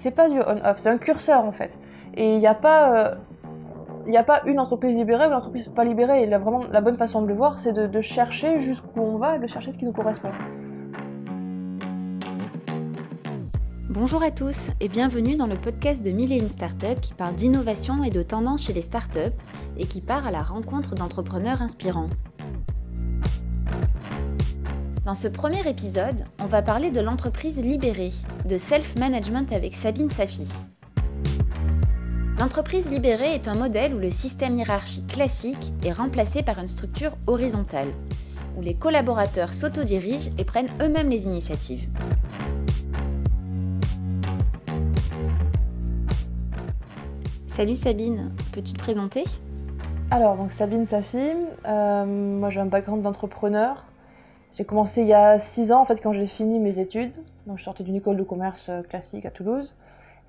c'est pas du on-off, c'est un curseur en fait. Et il n'y a pas. il n'y a pas une entreprise libérée ou une entreprise pas libérée. Et vraiment, la bonne façon de le voir, c'est de, chercher jusqu'où on va, de chercher ce qui nous correspond. Bonjour à tous et bienvenue dans le podcast de Mille et une startups qui parle d'innovation et de tendances chez les startups et qui part à la rencontre d'entrepreneurs inspirants. Dans ce premier épisode, on va parler de l'entreprise libérée, de self-management avec Sabine Safi. L'entreprise libérée est un modèle où le système hiérarchique classique est remplacé par une structure horizontale, où les collaborateurs s'autodirigent et prennent eux-mêmes les initiatives. Salut Sabine, peux-tu te présenter? Alors, donc Sabine Safi, euh, moi j'ai un background d'entrepreneur. J'ai commencé il y a 6 ans en fait quand j'ai fini mes études. Donc je sortais d'une école de commerce euh, classique à Toulouse.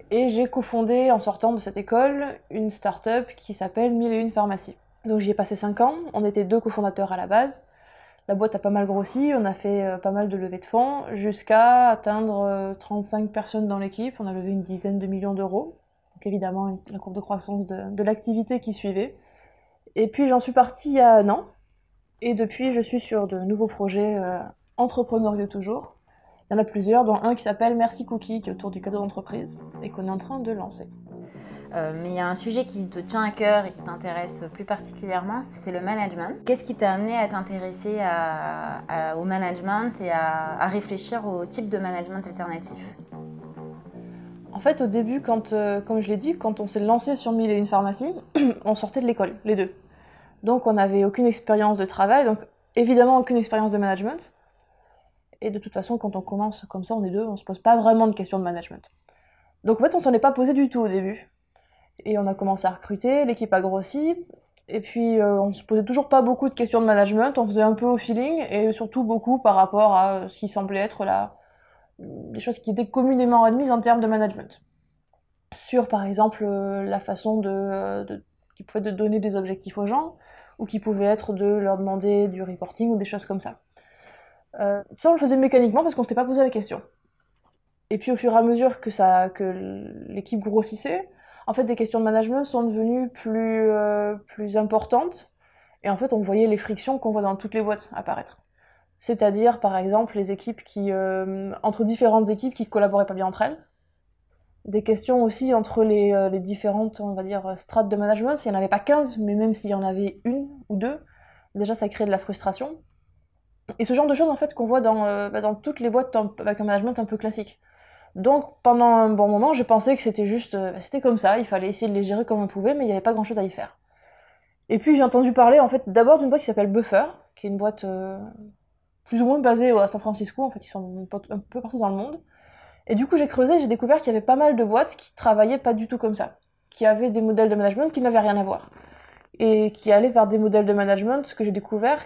Et j'ai cofondé en sortant de cette école une start-up qui s'appelle Mille et une pharmacies. Donc j'y ai passé 5 ans, on était deux cofondateurs à la base. La boîte a pas mal grossi, on a fait euh, pas mal de levées de fonds, jusqu'à atteindre 35 personnes dans l'équipe. On a levé une dizaine de millions d'euros évidemment la courbe de croissance de, l'activité qui suivait. Et puis j'en suis partie il y a un an, et depuis je suis sur de nouveaux projets euh, entrepreneuriaux toujours. Il y en a plusieurs, dont un qui s'appelle Merci Cookie, qui est autour du cadeau d'entreprise, et qu'on est en train de lancer. Euh, mais il y a un sujet qui te tient à cœur et qui t'intéresse plus particulièrement, c'est le management. Qu'est-ce qui t'a amené à t'intéresser au management et à réfléchir au type de management alternatif? En fait, au début, quand, euh, comme je l'ai dit, quand on s'est lancé sur Mille et une pharmacie, on sortait de l'école, les deux. Donc on n'avait aucune expérience de travail, donc évidemment aucune expérience de management. Et de toute façon, quand on commence comme ça, on est deux, on se pose pas vraiment de questions de management. Donc en fait, on s'en est pas posé du tout au début. Et on a commencé à recruter, l'équipe a grossi, et puis euh, on se posait toujours pas beaucoup de questions de management, on faisait un peu au feeling, et surtout beaucoup par rapport à ce qui semblait être la, des choses qui étaient communément admises en termes de management. Sur, par exemple, euh, la façon de, qui pouvait donner des objectifs aux gens, ou qui pouvait être de leur demander du reporting ou des choses comme ça. Euh, ça, on le faisait mécaniquement parce qu'on ne s'était pas posé la question. Et puis, au fur et à mesure que, que l'équipe grossissait, en fait, des questions de management sont devenues plus, euh, plus importantes. Et en fait, on voyait les frictions qu'on voit dans toutes les boîtes apparaître c'est-à-dire par exemple les équipes qui, euh, entre différentes équipes qui collaboraient pas bien entre elles. Des questions aussi entre les, euh, différentes, on va dire, strates de management. S'il n'y en avait pas 15, mais même s'il y en avait une ou deux, déjà ça crée de la frustration. Et ce genre de choses en fait qu'on voit dans, euh, bah, dans toutes les boîtes avec un management un peu classique. Donc pendant un bon moment, j'ai pensé que c'était juste, bah, c'était comme ça, il fallait essayer de les gérer comme on pouvait, mais il n'y avait pas grand chose à y faire. Et puis j'ai entendu parler en fait d'abord d'une boîte qui s'appelle Buffer, qui est une boîte plus ou moins basés à San Francisco, en fait, ils sont un peu partout dans le monde. Et du coup, j'ai creusé, j'ai découvert qu'il y avait pas mal de boîtes qui travaillaient pas du tout comme ça, qui avaient des modèles de management qui n'avaient rien à voir, et qui allaient vers des modèles de management, ce que j'ai découvert,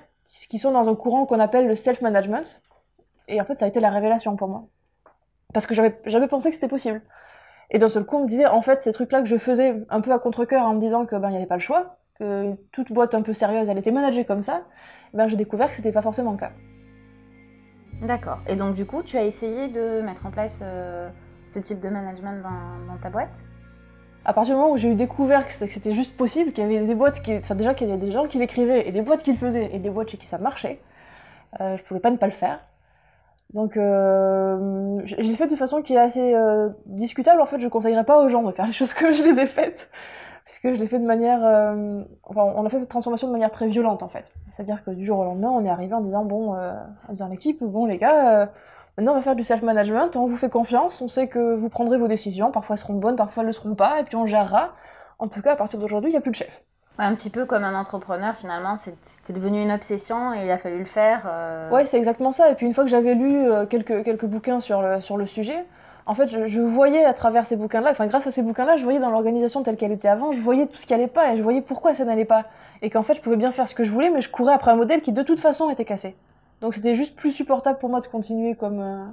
qui sont dans un courant qu'on appelle le self-management. Et en fait, ça a été la révélation pour moi. Parce que j'avais jamais pensé que c'était possible. Et d'un seul coup, on me disait, en fait, ces trucs-là que je faisais un peu à contre-coeur en me disant que ben, il n'y avait pas le choix, que toute boîte un peu sérieuse, elle était managée comme ça, ben, j'ai découvert que c'était pas forcément le cas. D'accord. Et donc, du coup, tu as essayé de mettre en place euh, ce type de management dans, ta boîte? À partir du moment où j'ai eu découvert que c'était juste possible, qu'il y avait des boîtes qui. Enfin, déjà qu'il y avait des gens qui l'écrivaient, et des boîtes qui le faisaient, et des boîtes chez qui ça marchait, euh, je pouvais pas ne pas le faire. Donc, euh, j'ai fait de façon qui est assez euh, discutable. En fait, je conseillerais pas aux gens de faire les choses que je les ai faites puisque je l'ai fait de manière. Euh, enfin, on a fait cette transformation de manière très violente en fait. C'est-à-dire que du jour au lendemain, on est arrivé en disant bon, euh, disant l'équipe, bon les gars, euh, maintenant on va faire du self-management, on vous fait confiance, on sait que vous prendrez vos décisions, parfois elles seront bonnes, parfois elles ne le seront pas, et puis on gérera. En tout cas, à partir d'aujourd'hui, il n'y a plus de chef. un petit peu comme un entrepreneur, finalement, c'était devenu une obsession et il a fallu le faire. Ouais, c'est exactement ça. Et puis une fois que j'avais lu quelques, quelques bouquins sur le, sur le sujet, en fait, je, voyais à travers ces bouquins-là, enfin grâce à ces bouquins-là, je voyais dans l'organisation telle qu'elle était avant, je voyais tout ce qui allait pas et je voyais pourquoi ça n'allait pas. Et qu'en fait, je pouvais bien faire ce que je voulais, mais je courais après un modèle qui de toute façon était cassé. Donc c'était juste plus supportable pour moi de continuer comme, euh,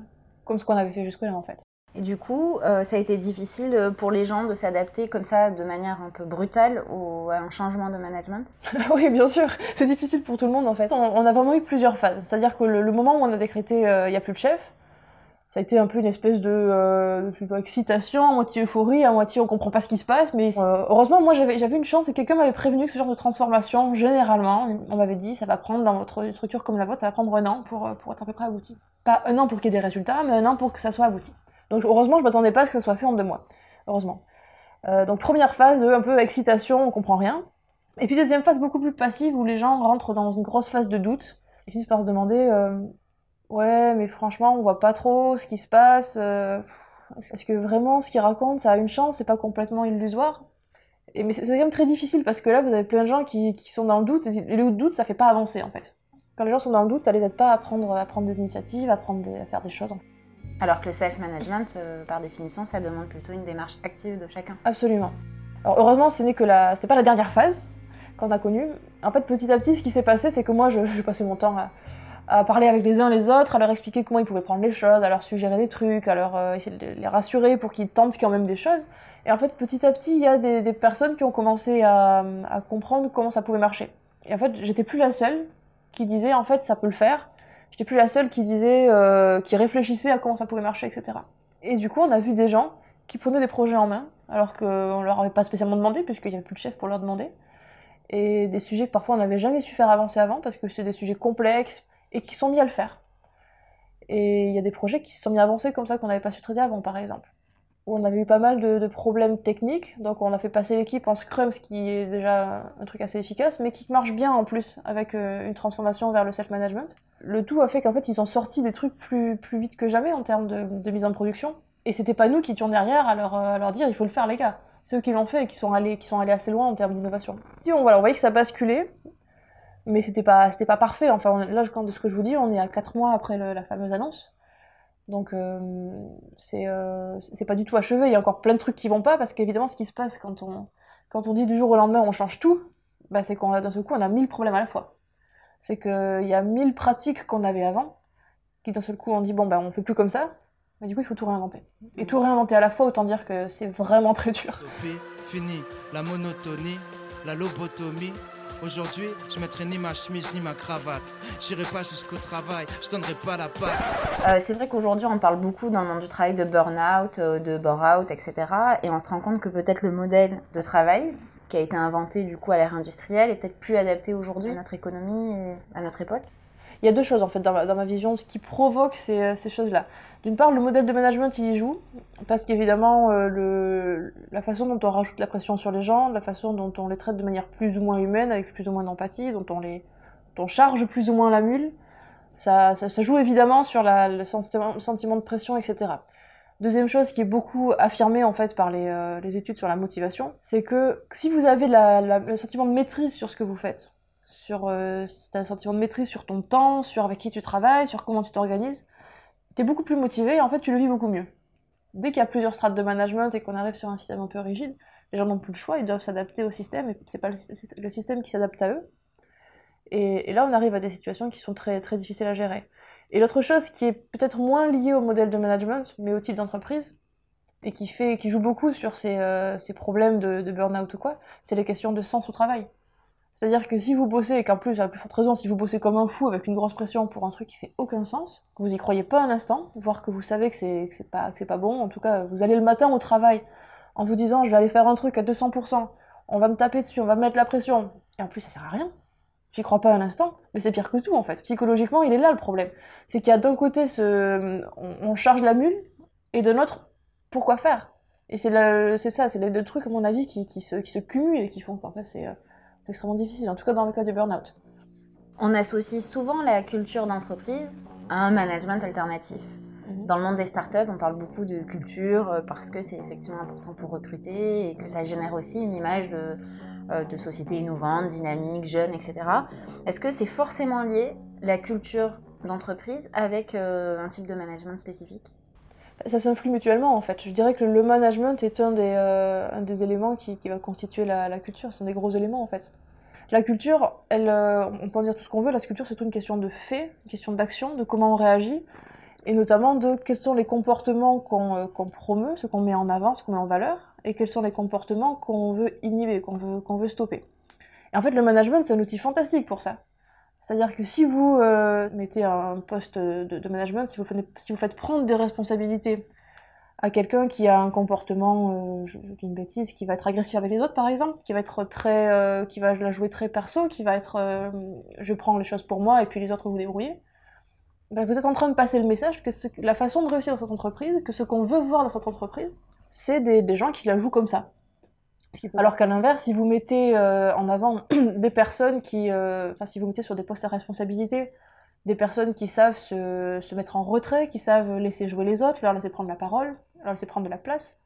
comme ce qu'on avait fait jusque-là en fait. Et du coup, euh, ça a été difficile euh, pour les gens de s'adapter comme ça de manière un peu brutale au, à un changement de management? Oui, bien sûr. C'est difficile pour tout le monde en fait. On, a vraiment eu plusieurs phases. C'est-à-dire que le, moment où on a décrété il n'y a plus de chef, ça a été un peu une espèce de, euh, excitation, à moitié euphorie, à moitié on comprend pas ce qui se passe. Mais euh, heureusement, moi j'avais, j'avais une chance et quelqu'un m'avait prévenu que ce genre de transformation, généralement, on m'avait dit, ça va prendre dans votre structure comme la vôtre, ça va prendre un an pour, euh, pour être à peu près abouti. Pas un an pour qu'il y ait des résultats, mais un an pour que ça soit abouti. Donc heureusement, je m'attendais pas à ce que ça soit fait en deux mois. Heureusement. Euh, donc première phase, un peu excitation, on comprend rien. Et puis deuxième phase beaucoup plus passive où les gens rentrent dans une grosse phase de doute et finissent par se demander Ouais, mais franchement, on voit pas trop ce qui se passe. Euh, est-ce que vraiment ce qu'ils racontent, ça a une chance, c'est pas complètement illusoire et, Mais c'est quand même très difficile parce que là, vous avez plein de gens qui, sont dans le doute, et le doute, ça fait pas avancer en fait. Quand les gens sont dans le doute, ça les aide pas à prendre, à prendre des initiatives, à, prendre à faire des choses. Alors que le self-management, euh, par définition, ça demande plutôt une démarche active de chacun. Absolument. Alors heureusement, ce n'est que la, c'était pas la dernière phase qu'on a connue. En fait, petit à petit, ce qui s'est passé, c'est que moi, je, je passais mon temps à à parler avec les uns les autres, à leur expliquer comment ils pouvaient prendre les choses, à leur suggérer des trucs, à leur euh, essayer de les rassurer pour qu'ils tentent quand même des choses. Et en fait, petit à petit, il y a des, personnes qui ont commencé à, comprendre comment ça pouvait marcher. Et en fait, j'étais plus la seule qui disait en fait ça peut le faire. J'étais plus la seule qui disait, euh, qui réfléchissait à comment ça pouvait marcher, etc. Et du coup, on a vu des gens qui prenaient des projets en main, alors qu'on leur avait pas spécialement demandé, puisqu'il n'y avait plus de chef pour leur demander. Et des sujets que parfois on n'avait jamais su faire avancer avant, parce que c'est des sujets complexes, et qui sont mis à le faire. Et il y a des projets qui se sont mis à avancer comme ça qu'on n'avait pas su traiter avant, par exemple. Où on avait eu pas mal de, problèmes techniques, donc on a fait passer l'équipe en Scrum, ce qui est déjà un truc assez efficace, mais qui marche bien en plus avec euh, une transformation vers le self-management. Le tout a fait qu'en fait ils ont sorti des trucs plus, plus vite que jamais en termes de, mise en production. Et c'était pas nous qui étions derrière à leur, dire il faut le faire les gars. C'est eux qui l'ont fait et qui sont allés, qui sont allés assez loin en termes d'innovation. Si on, voilà, on voyait que ça basculait, mais c'était pas c'était pas parfait. Enfin là quand de ce que je vous dis on est à 4 mois après la fameuse annonce. Donc euh, euh, c'est pas du tout achevé. Il y a encore plein de trucs qui vont pas parce qu'évidemment ce qui se passe quand on quand on dit du jour au lendemain on change tout bah, c'est qu'on d'un seul coup on a mille problèmes à la fois. C'est qu'il y a mille pratiques qu'on avait avant qui d'un seul coup on dit bon bah on fait plus comme ça. Mais du coup il faut tout réinventer. Et tout réinventer à la fois autant dire que c'est vraiment très dur. La monotonie la lobotomie Aujourd'hui, je mettrai ni ma chemise ni ma cravate. J'irai pas jusqu'au travail, je donnerai pas la patte. Euh, c'est vrai qu'aujourd'hui, on parle beaucoup dans le monde du travail de burn-out, euh, de bore-out, etc. Et on se rend compte que peut-être le modèle de travail qui a été inventé du coup à l'ère industrielle est peut-être plus adapté aujourd'hui à notre économie à notre époque. Il y a deux choses en fait dans ma, vision, qui provoque ces, euh, ces choses-là. D'une part, le modèle de management il y joue, parce qu'évidemment, euh, la façon dont on rajoute la pression sur les gens, la façon dont on les traite de manière plus ou moins humaine, avec plus ou moins d'empathie, dont on charge plus ou moins la mule, ça, joue évidemment sur le, sentiment, de pression, etc. Deuxième chose qui est beaucoup affirmée en fait par les, euh, études sur la motivation, c'est que si vous avez le sentiment de maîtrise sur ce que vous faites, sur euh, si un sentiment de maîtrise sur ton temps, sur avec qui tu travailles, sur comment tu t'organises, t'es beaucoup plus motivé et en fait tu le vis beaucoup mieux. Dès qu'il y a plusieurs strates de management et qu'on arrive sur un système un peu rigide, les gens n'ont plus le choix, ils doivent s'adapter au système et c'est pas le, système qui s'adapte à eux. Et, là on arrive à des situations qui sont très, très difficiles à gérer. Et l'autre chose qui est peut-être moins liée au modèle de management, mais au type d'entreprise, et qui, fait, qui joue beaucoup sur ces, euh, problèmes de, de burn-out ou quoi, c'est les questions de sens au travail. C'est-à-dire que si vous bossez, et qu'en plus, à plus forte raison, si vous bossez comme un fou avec une grosse pression pour un truc qui fait aucun sens, que vous y croyez pas un instant, voire que vous savez que c'est pas, pas bon, en tout cas, vous allez le matin au travail en vous disant je vais aller faire un truc à 200%, on va me taper dessus, on va me mettre la pression, et en plus ça sert à rien. J'y crois pas un instant, mais c'est pire que tout en fait. Psychologiquement, il est là le problème. C'est qu'il y a d'un côté ce. On, charge la mule, et de l'autre, pourquoi faire? Et c'est ça, c'est les deux trucs, à mon avis, qui, qui, se, qui se cumulent et qui font qu'en fait c'est. C'est extrêmement difficile, en tout cas dans le cas du burn-out. On associe souvent la culture d'entreprise à un management alternatif. Mhm. Dans le monde des startups, on parle beaucoup de culture euh, parce que c'est effectivement important pour recruter et que ça génère aussi une image de, euh, de société innovante, dynamique, jeune, etc. Est-ce que c'est forcément lié, la culture d'entreprise, avec euh, un type de management spécifique? Ça s'influe mutuellement en fait. Je dirais que le management est un des, euh, éléments qui, va constituer la, culture, c'est un des gros éléments en fait. La culture, euh, on peut en dire tout ce qu'on veut, la culture c'est une question de fait, une question d'action, de comment on réagit, et notamment de quels sont les comportements qu'on euh, promeut, ce qu'on met en avant, ce qu'on met en valeur, et quels sont les comportements qu'on veut inhiber, qu'on qu'on veut stopper. Et en fait, le management, c'est un outil fantastique pour ça. C'est-à-dire que si vous euh, mettez un poste de, management, si vous, faites, prendre des responsabilités à quelqu'un qui a un comportement, euh, je, dis une bêtise, qui va être agressif avec les autres par exemple, qui va être très, euh, qui va la jouer très perso, qui va être, je prends les choses pour moi et puis les autres vous débrouillez. Ben, vous êtes en train de passer le message que la façon de réussir dans cette entreprise, que ce qu'on veut voir dans cette entreprise, c'est des gens qui la jouent comme ça. Alors qu'à l'inverse, si vous mettez euh, en avant des personnes qui, euh, enfin si vous mettez sur des postes à responsabilité, des personnes qui savent se, mettre en retrait, qui savent laisser jouer les autres, leur laisser prendre la parole, leur laisser prendre de la place,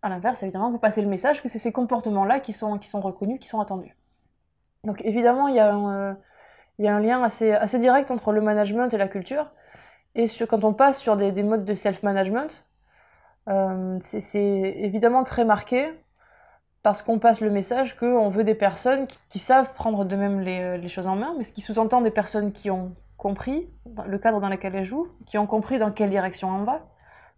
à l'inverse, évidemment, vous passez le message que c'est ces comportements-là qui sont, qui sont reconnus, qui sont attendus. Donc évidemment, il y a un, euh, il y a un lien assez, assez direct entre le management et la culture. Et quand on passe sur des, des modes de self-management, c'est évidemment très marqué parce qu'on passe le message qu'on veut des personnes qui, savent prendre de même euh, les, choses en main, mais ce qui sous-entend des personnes qui ont compris le cadre dans lequel elles jouent, qui ont compris dans quelle direction on va,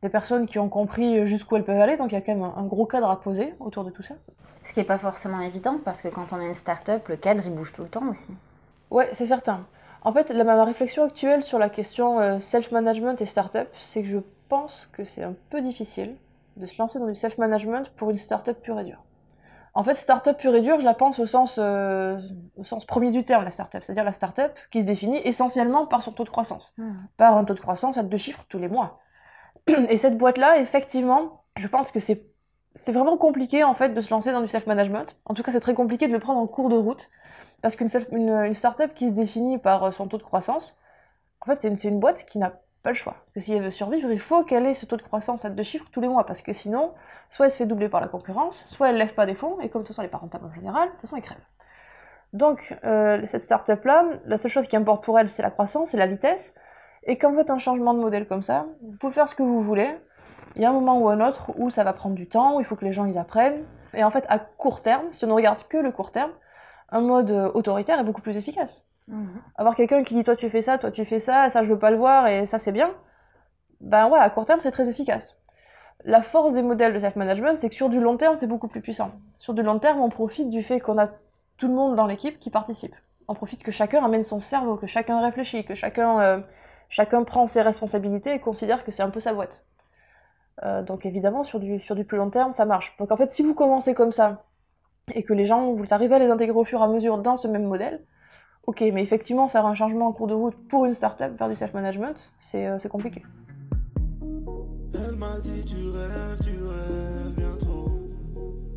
des personnes qui ont compris jusqu'où elles peuvent aller, donc il y a quand même un, gros cadre à poser autour de tout ça. Ce qui n'est pas forcément évident, parce que quand on est une start-up, le cadre il bouge tout le temps aussi. Ouais, c'est certain. En fait, la, ma réflexion actuelle sur la question euh, self-management et start-up, c'est que je pense que c'est un peu difficile de se lancer dans du self-management pour une start-up pure et dure. En fait, start-up pure et dure, je la pense au sens, euh, au sens premier du terme, la start-up. C'est-à-dire la start-up qui se définit essentiellement par son taux de croissance. Hmm. Par un taux de croissance à deux chiffres tous les mois. Et cette boîte-là, effectivement, je pense que c'est, c'est vraiment compliqué, en fait, de se lancer dans du self-management. En tout cas, c'est très compliqué de le prendre en cours de route. Parce qu'une une, une start-up qui se définit par son taux de croissance, en fait, c'est une, c'est une boîte qui n'a pas le choix. Si elle veut survivre, il faut qu'elle ait ce taux de croissance à deux chiffres tous les mois, parce que sinon, soit elle se fait doubler par la concurrence, soit elle lève pas des fonds, et comme de toute façon elle pas rentable en général, de toute façon elle crève. Donc, euh, cette startup-là, la seule chose qui importe pour elle, c'est la croissance, et la vitesse, et quand vous faites un changement de modèle comme ça, vous pouvez faire ce que vous voulez, il y a un moment ou un autre où ça va prendre du temps, où il faut que les gens ils apprennent, et en fait, à court terme, si on ne regarde que le court terme, un mode autoritaire est beaucoup plus efficace. Mhm. Avoir quelqu'un qui dit toi tu fais ça, toi tu fais ça, ça je veux pas le voir et ça c'est bien, ben ouais, à court terme c'est très efficace. La force des modèles de self-management, c'est que sur du long terme c'est beaucoup plus puissant. Sur du long terme, on profite du fait qu'on a tout le monde dans l'équipe qui participe. On profite que chacun amène son cerveau, que chacun réfléchit, que chacun, euh, chacun prend ses responsabilités et considère que c'est un peu sa boîte. Euh, donc évidemment, sur du, sur du plus long terme, ça marche. Donc en fait, si vous commencez comme ça, et que les gens, vous arrivez à les intégrer au fur et à mesure dans ce même modèle, Ok, mais effectivement, faire un changement en cours de route pour une startup vers du self-management, c'est euh, compliqué. Elle m'a dit tu rêves, tu rêves bien trop.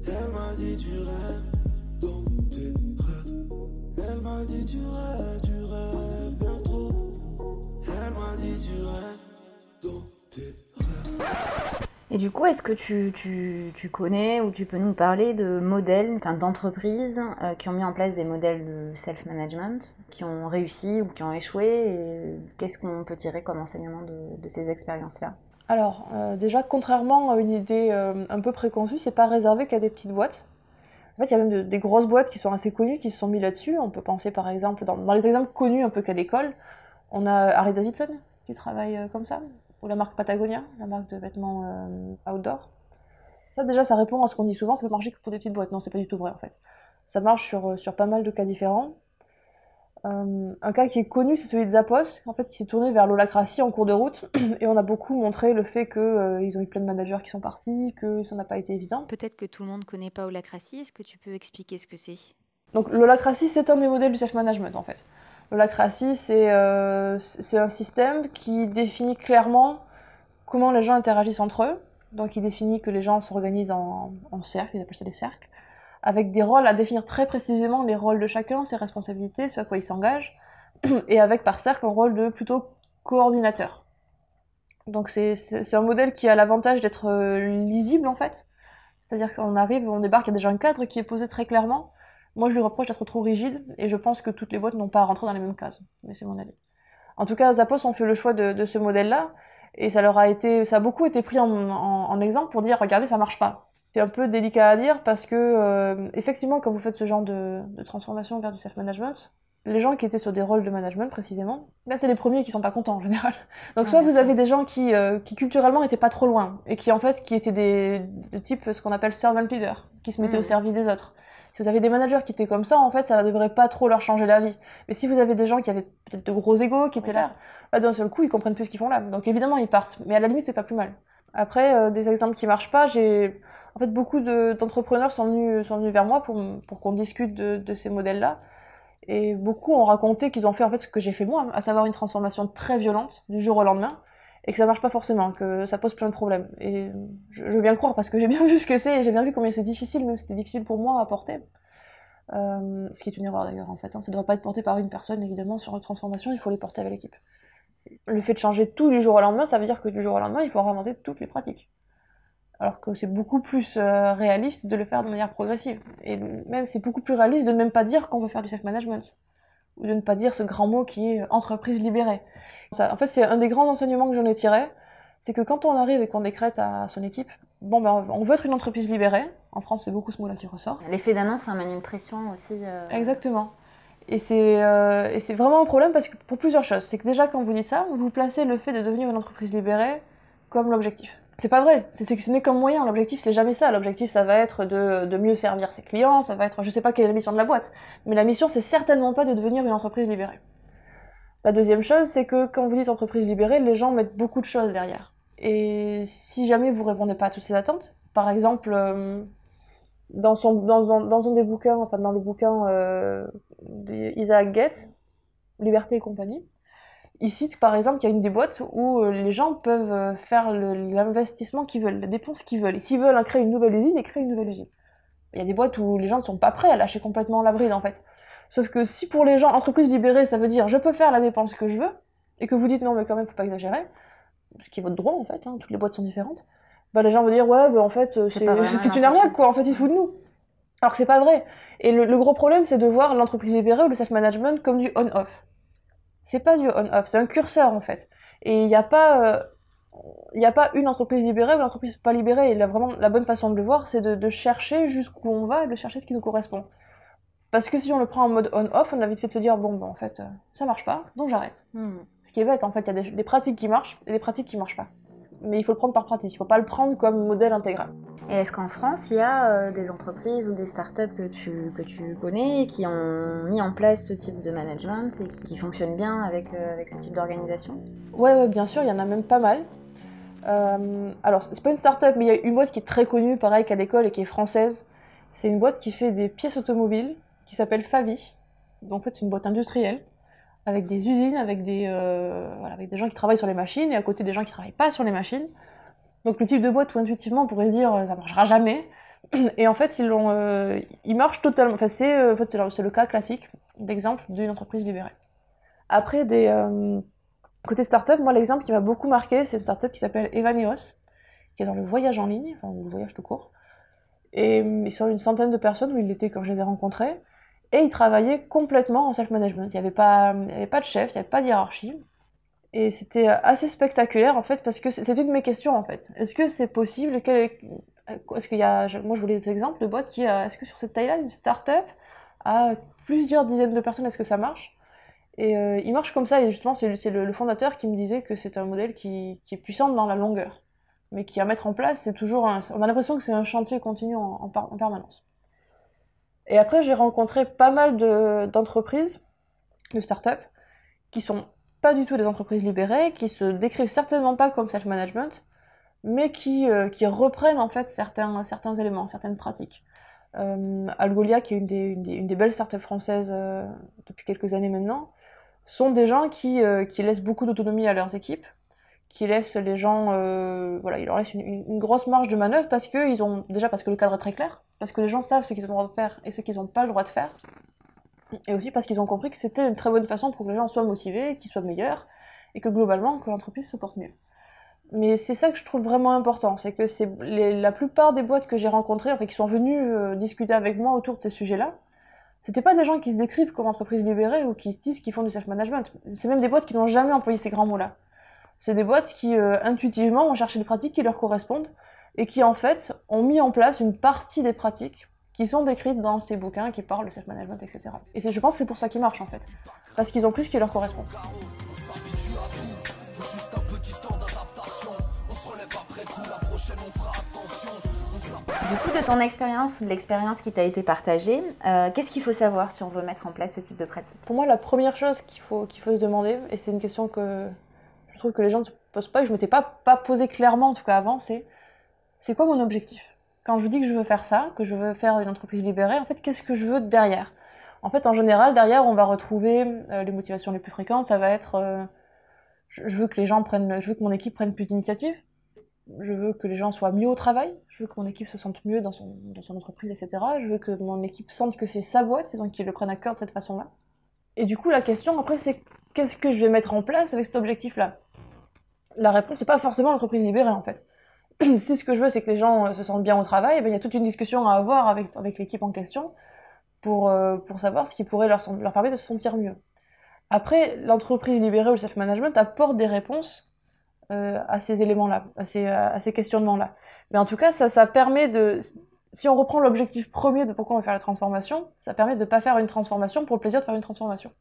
Elle m'a dit tu rêves dans tes rêves. Elle m'a dit tu tu rêves Et du coup, est-ce que tu, connais ou tu peux nous parler de modèles, enfin d'entreprises euh, qui ont mis en place des modèles de self-management, qui ont réussi ou qui ont échoué et qu'est-ce qu'on peut tirer comme enseignement de, ces expériences-là? Alors, euh, déjà, contrairement à une idée euh, un peu préconçue, c'est pas réservé qu'à des petites boîtes. En fait, il y a même des grosses boîtes qui sont assez connues, qui se sont mis là-dessus. On peut penser par exemple, dans, les exemples connus un peu qu'à l'école, on a Harley Davidson qui travaille comme ça ou la marque Patagonia, la marque de vêtements euh, outdoor. Ça déjà, ça répond à ce qu'on dit souvent, ça peut marcher que pour des petites boîtes. Non, c'est pas du tout vrai en fait. Ça marche sur, euh, sur pas mal de cas différents. Euh, un cas qui est connu, c'est celui de Zappos, en fait, qui s'est tourné vers l'holacratie en cours de route, et on a beaucoup montré le fait qu'ils ont eu plein de managers qui sont partis, que ça n'a pas été évident. Peut-être que tout le monde ne connaît pas holacratie, est-ce que tu peux expliquer ce que c'est? Donc l'holacratie, c'est un des modèles du self-management en fait. L'holacratie, euh, c'est un système qui définit clairement comment les gens interagissent entre eux. Donc il définit que les gens s'organisent en, en cercles, ils appellent ça des cercles, avec des rôles à définir très précisément les rôles de chacun, ses responsabilités, ce à quoi il s'engage, et avec par cercle un rôle de plutôt coordinateur. Donc c'est un modèle qui a l'avantage d'être euh, lisible en fait. C'est-à-dire qu'on arrive, on débarque, il y a déjà un cadre qui est posé très clairement, moi, je lui reproche d'être trop rigide, et je pense que toutes les boîtes n'ont pas à rentrer dans les mêmes cases. Mais c'est mon avis. En tout cas, Zappos ont fait le choix de, ce modèle-là, et ça leur a été, ça a beaucoup été pris en, exemple pour dire, regardez, ça marche pas. C'est un peu délicat à dire parce que, euh, effectivement, quand vous faites ce genre de, transformation vers du self-management, les gens qui étaient sur des rôles de management précisément, là c'est les premiers qui sont pas contents en général. Donc soit vous avez des gens qui, euh, qui culturellement étaient pas trop loin et qui en fait qui étaient des de type ce qu'on appelle servant leader, qui se mettaient au mm. service des autres Si vous avez des managers qui étaient comme ça, en fait, ça ne devrait pas trop leur changer la vie. Mais si vous avez des gens qui avaient peut-être de gros égaux, qui étaient là, là d'un seul coup, ils comprennent plus ce qu'ils font là. Donc évidemment, ils partent. Mais à la limite, c'est pas plus mal. Après, euh, des exemples qui marchent pas, j'ai. En fait, beaucoup d'entrepreneurs sont, venus, sont venus vers moi pour, pour qu'on discute de, de ces modèles-là. Et beaucoup ont raconté qu'ils ont fait en fait ce que j'ai fait moi, à savoir une transformation très violente du jour au lendemain, et que ça marche pas forcément, que ça pose plein de problèmes. Et je, veux bien le croire parce que j'ai bien vu ce que c'est, et j'ai bien vu combien c'est difficile, même c'était difficile pour moi à porter. Euh, ce qui est une erreur d'ailleurs en fait. Hein. Ça ne doit pas être porté par une personne évidemment sur une transformation, il faut les porter avec l'équipe. Le fait de changer tout du jour au lendemain, ça veut dire que du jour au lendemain, il faut réinventer toutes les pratiques. Alors que c'est beaucoup plus euh, réaliste de le faire de manière progressive. Et même c'est beaucoup plus réaliste de ne même pas dire qu'on veut faire du self-management. Ou de ne pas dire ce grand mot qui est entreprise libérée. Ça, en fait, c'est un des grands enseignements que j'en ai tiré. C'est que quand on arrive et qu'on décrète à son équipe, bon ben on veut être une entreprise libérée. En France, c'est beaucoup ce mot-là qui ressort. L'effet d'annonce, ça amène une pression aussi. Euh... Exactement. Et c'est euh, vraiment un problème parce que pour plusieurs choses. C'est que déjà, quand vous dites ça, vous placez le fait de devenir une entreprise libérée comme l'objectif. C'est pas vrai, c'est sélectionné comme moyen. L'objectif, c'est jamais ça. L'objectif, ça va être de, de, mieux servir ses clients, ça va être, je sais pas quelle est la mission de la boîte, mais la mission, c'est certainement pas de devenir une entreprise libérée. La deuxième chose, c'est que quand vous dites entreprise libérée, les gens mettent beaucoup de choses derrière. Et si jamais vous répondez pas à toutes ces attentes, par exemple, euh, dans, son, dans, dans, dans, un des bouquins, enfin dans le bouquin euh, d'Isaac Getz, Liberté et compagnie, il cite par exemple qu'il y a une des boîtes où euh, les gens peuvent euh, faire l'investissement qu'ils veulent, la dépense qu'ils veulent. Et s'ils veulent créer une nouvelle usine, ils créent une nouvelle usine. Il y a des boîtes où les gens ne sont pas prêts à lâcher complètement la bride en fait. Sauf que si pour les gens, entreprise libérée, ça veut dire je peux faire la dépense que je veux, et que vous dites non mais quand même faut pas exagérer, ce qui est votre droit en fait, hein, toutes les boîtes sont différentes, bah les gens vont dire ouais bah, en fait euh, c'est une arnaque quoi, en fait ils se foutent de nous. Alors que c'est pas vrai. Et le, le gros problème c'est de voir l'entreprise libérée ou le self-management comme du on-off c'est pas du on-off, c'est un curseur en fait. Et il n'y a pas. il euh, a pas une entreprise libérée ou une entreprise pas libérée. Et là, vraiment, la bonne façon de le voir, c'est de, chercher jusqu'où on va et de chercher ce qui nous correspond. Parce que si on le prend en mode on-off, on a vite fait de se dire bon, ben, en fait, euh, ça marche pas, donc j'arrête. Hmm. Ce qui est bête, en fait, il y a des, des, pratiques qui marchent et des pratiques qui marchent pas mais il faut le prendre par pratique, il ne faut pas le prendre comme modèle intégral. Et est-ce qu'en France, il y a euh, des entreprises ou des startups que tu, que tu connais qui ont mis en place ce type de management et qui, fonctionnent bien avec, euh, avec ce type d'organisation? Oui, ouais, bien sûr, il y en a même pas mal. Euh, alors, c'est pas une startup, mais il y a une boîte qui est très connue, pareil qu'à l'école et qui est française. C'est une boîte qui fait des pièces automobiles qui s'appelle Favi. Donc, en fait, c'est une boîte industrielle avec des usines, avec des, euh, voilà, avec des gens qui travaillent sur les machines, et à côté des gens qui ne travaillent pas sur les machines. Donc le type de boîte où intuitivement on pourrait dire ça marchera jamais. Et en fait, ils, l'ont, euh, ils marchent totalement. Enfin, c'est, euh, en fait, c'est, le cas classique d'exemple d'une entreprise libérée. Après, des, côté startup, moi l'exemple qui m'a beaucoup marqué, c'est une startup qui s'appelle Evaneos, qui est dans le voyage en ligne, enfin le voyage tout court. Et ils sont une centaine de personnes où ils l'étaient quand je les ai rencontrés. Et ils travaillaient complètement en self-management. Il n'y avait, pas, avait pas de chef, il n'y avait pas de hiérarchie. Et c'était assez spectaculaire en fait, parce que c'est une de mes questions en fait. Est-ce que c'est possible? Est-ce qu'il y a. Moi je voulais des exemples de boîtes qui. Est-ce que sur cette taille-là, une start-up a plusieurs dizaines de personnes, est-ce que ça marche? Et euh, il marche comme ça, et justement, c'est le, fondateur qui me disait que c'est un modèle qui, est puissant dans la longueur. Mais qui à mettre en place, c'est toujours. on a l'impression que c'est un chantier continu en permanence. Et après, j'ai rencontré pas mal d'entreprises, de, start-up, qui sont pas du tout des entreprises libérées, qui se décrivent certainement pas comme self-management, mais qui, euh, qui, reprennent en fait certains, certains éléments, certaines pratiques. Euh, Algolia, qui est une des, une des, belles startups françaises euh, depuis quelques années maintenant, sont des gens qui, qui laissent beaucoup d'autonomie à leurs équipes, qui laissent les gens, voilà, ils leur laissent une, grosse marge de manœuvre parce que ont déjà parce que le cadre est très clair, parce que les gens savent ce qu'ils ont le droit de faire et ce qu'ils n'ont pas le droit de faire. Et aussi parce qu'ils ont compris que c'était une très bonne façon pour que les gens soient motivés, qu'ils soient meilleurs, et que globalement, que l'entreprise se porte mieux. Mais c'est ça que je trouve vraiment important, c'est que c'est la plupart des boîtes que j'ai rencontrées, enfin qui sont venues euh, discuter avec moi autour de ces sujets-là, c'était pas des gens qui se décrivent comme entreprise libérée ou qui se disent qu'ils font du self-management. C'est même des boîtes qui n'ont jamais employé ces grands mots-là. C'est des boîtes qui, euh, intuitivement, vont chercher des pratiques qui leur correspondent, et qui en fait ont mis en place une partie des pratiques qui sont décrites dans ces bouquins qui parlent de self-management, etc. Et je pense que c'est pour ça qu'ils marchent en fait, parce qu'ils ont pris ce qui leur correspond. Du coup, de ton expérience ou de l'expérience qui t'a été partagée, euh, qu'est-ce qu'il faut savoir si on veut mettre en place ce type de pratique? Pour moi, la première chose qu'il faut, qu'il faut se demander, et c'est une question que je trouve que les gens ne se posent pas, et que je ne m'étais pas, pas posé clairement en tout cas avant, c'est c'est quoi mon objectif? Quand je dis que je veux faire ça, que je veux faire une entreprise libérée, en fait, qu'est-ce que je veux derrière? En fait, en général, derrière, on va retrouver euh, les motivations les plus fréquentes, ça va être euh, je, je veux que les gens prennent, je veux que mon équipe prenne plus d'initiatives, je veux que les gens soient mieux au travail, je veux que mon équipe se sente mieux dans son, dans son entreprise, etc. Je veux que mon équipe sente que c'est sa boîte, c'est donc qu'ils le prennent à cœur de cette façon-là. Et du coup, la question après, c'est qu'est-ce que je vais mettre en place avec cet objectif-là? La réponse, c'est pas forcément l'entreprise libérée en fait. si ce que je veux, c'est que les gens euh, se sentent bien au travail, ben, il y a toute une discussion à avoir avec, avec l'équipe en question pour, euh, pour savoir ce qui pourrait leur, permettre de se sentir mieux. Après, l'entreprise libérée ou le self-management apporte des réponses euh, à ces éléments-là, à ces, à ces questionnements-là. Mais en tout cas, ça, ça permet de... Si on reprend l'objectif premier de pourquoi on veut faire la transformation, ça permet de ne pas faire une transformation pour le plaisir de faire une transformation.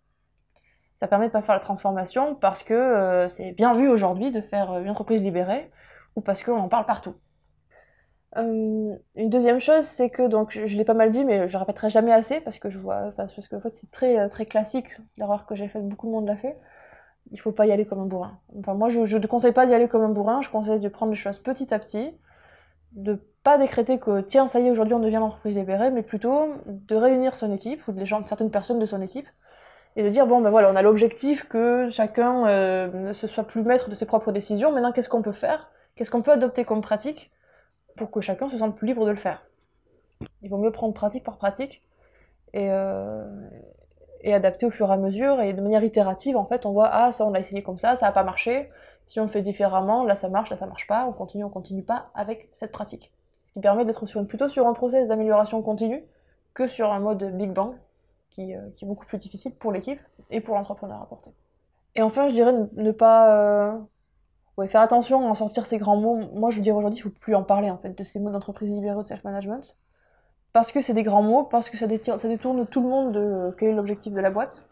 Ça permet de ne pas faire la transformation parce que c'est bien vu aujourd'hui de faire une entreprise libérée ou parce qu'on en parle partout. Euh, une deuxième chose, c'est que, donc je, l'ai pas mal dit, mais je répéterai jamais assez parce que je vois, parce que en fait, c'est très, très classique, l'erreur que j'ai faite, beaucoup de monde l'a fait il faut pas y aller comme un bourrin. Enfin, moi, je, je ne conseille pas d'y aller comme un bourrin, je conseille de prendre les choses petit à petit, de pas décréter que tiens, ça y est, aujourd'hui on devient l'entreprise libérée, mais plutôt de réunir son équipe, ou des gens, certaines personnes de son équipe, et de dire bon ben voilà, on a l'objectif que chacun euh, ne se soit plus maître de ses propres décisions, maintenant qu'est-ce qu'on peut faire Qu'est-ce qu'on peut adopter comme pratique pour que chacun se sente plus libre de le faire? Il vaut mieux prendre pratique par pratique, et, euh, et adapter au fur et à mesure. Et de manière itérative en fait on voit ah ça on l'a essayé comme ça ça n'a pas marché. Si on le fait différemment là ça marche là ça marche pas. On continue on continue pas avec cette pratique. Ce qui permet d'être sur plutôt sur un process d'amélioration continue que sur un mode big bang qui, euh, est beaucoup plus difficile pour l'équipe et pour l'entrepreneur à porter. Et enfin je dirais ne, ne pas euh, ouais, faire attention à en sortir ces grands mots moi je dirais aujourd'hui il faut plus en parler en fait de ces mots d'entreprise libérée de self management parce que c'est des grands mots, parce que ça, détire, ça détourne tout le monde de euh, quel est l'objectif de la boîte,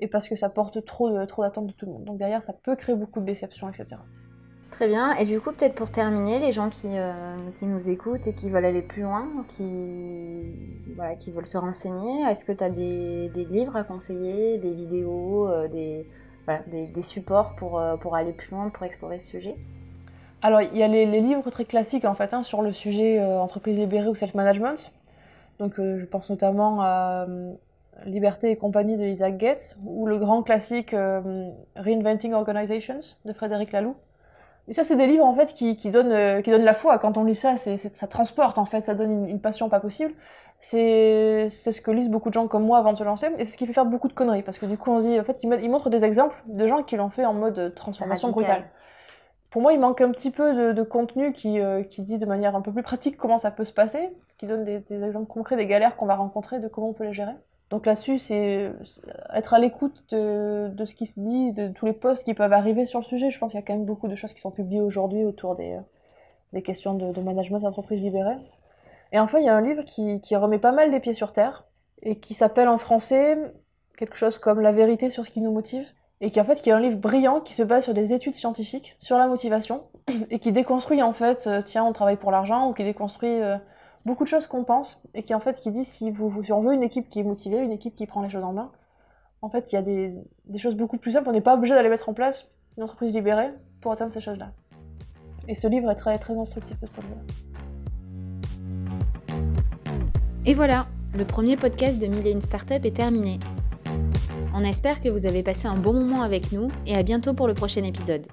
et parce que ça porte trop, d'attentes de tout le monde. Donc derrière, ça peut créer beaucoup de déceptions, etc. Très bien. Et du coup, peut-être pour terminer, les gens qui, euh, qui, nous écoutent et qui veulent aller plus loin, qui, voilà, qui veulent se renseigner, est-ce que tu as des, des, livres à conseiller, des vidéos, euh, des, des, supports pour, euh, pour aller plus loin, pour explorer ce sujet alors, il y a les, livres très classiques en fait hein, sur le sujet euh, entreprise libérée ou self-management. Donc, euh, je pense notamment à Liberté et compagnie de Isaac Gates ou le grand classique Reinventing Organizations de Frédéric Laloux. Et ça, c'est des livres en fait qui, qui, donnent, qui la foi. Quand on lit ça, ça transporte en fait, ça donne une passion pas possible. C'est, ce que lisent beaucoup de gens comme moi avant de se lancer, et c'est ce qui fait faire beaucoup de conneries parce que du coup, on se dit, en fait, ils, montrent des exemples de gens qui l'ont fait en mode transformation Radical. brutale pour moi, il manque un petit peu de, de contenu qui, euh, qui, dit de manière un peu plus pratique comment ça peut se passer, qui donne des, des exemples concrets des galères qu'on va rencontrer, de comment on peut les gérer. Donc là-dessus, c'est être à l'écoute de, de, ce qui se dit, de tous les posts qui peuvent arriver sur le sujet. Je pense qu'il y a quand même beaucoup de choses qui sont publiées aujourd'hui autour des, euh, des questions de, de management d'entreprise libérée. Et enfin, il y a un livre qui, remet pas mal les pieds sur terre et qui s'appelle en français quelque chose comme La vérité sur ce qui nous motive et qui en fait qui est un livre brillant qui se base sur des études scientifiques sur la motivation et qui déconstruit en fait euh, tiens on travaille pour l'argent ou qui déconstruit euh, beaucoup de choses qu'on pense et qui en fait qui dit si vous, vous si on veut une équipe qui est motivée une équipe qui prend les choses en main en fait il y a des, des choses beaucoup plus simples. On n'est pas obligé d'aller mettre en place une entreprise libérée pour atteindre ces choses là et ce livre est très très instructif de ce point de vue et voilà le premier podcast de Mille Startup est terminé on espère que vous avez passé un bon moment avec nous et à bientôt pour le prochain épisode.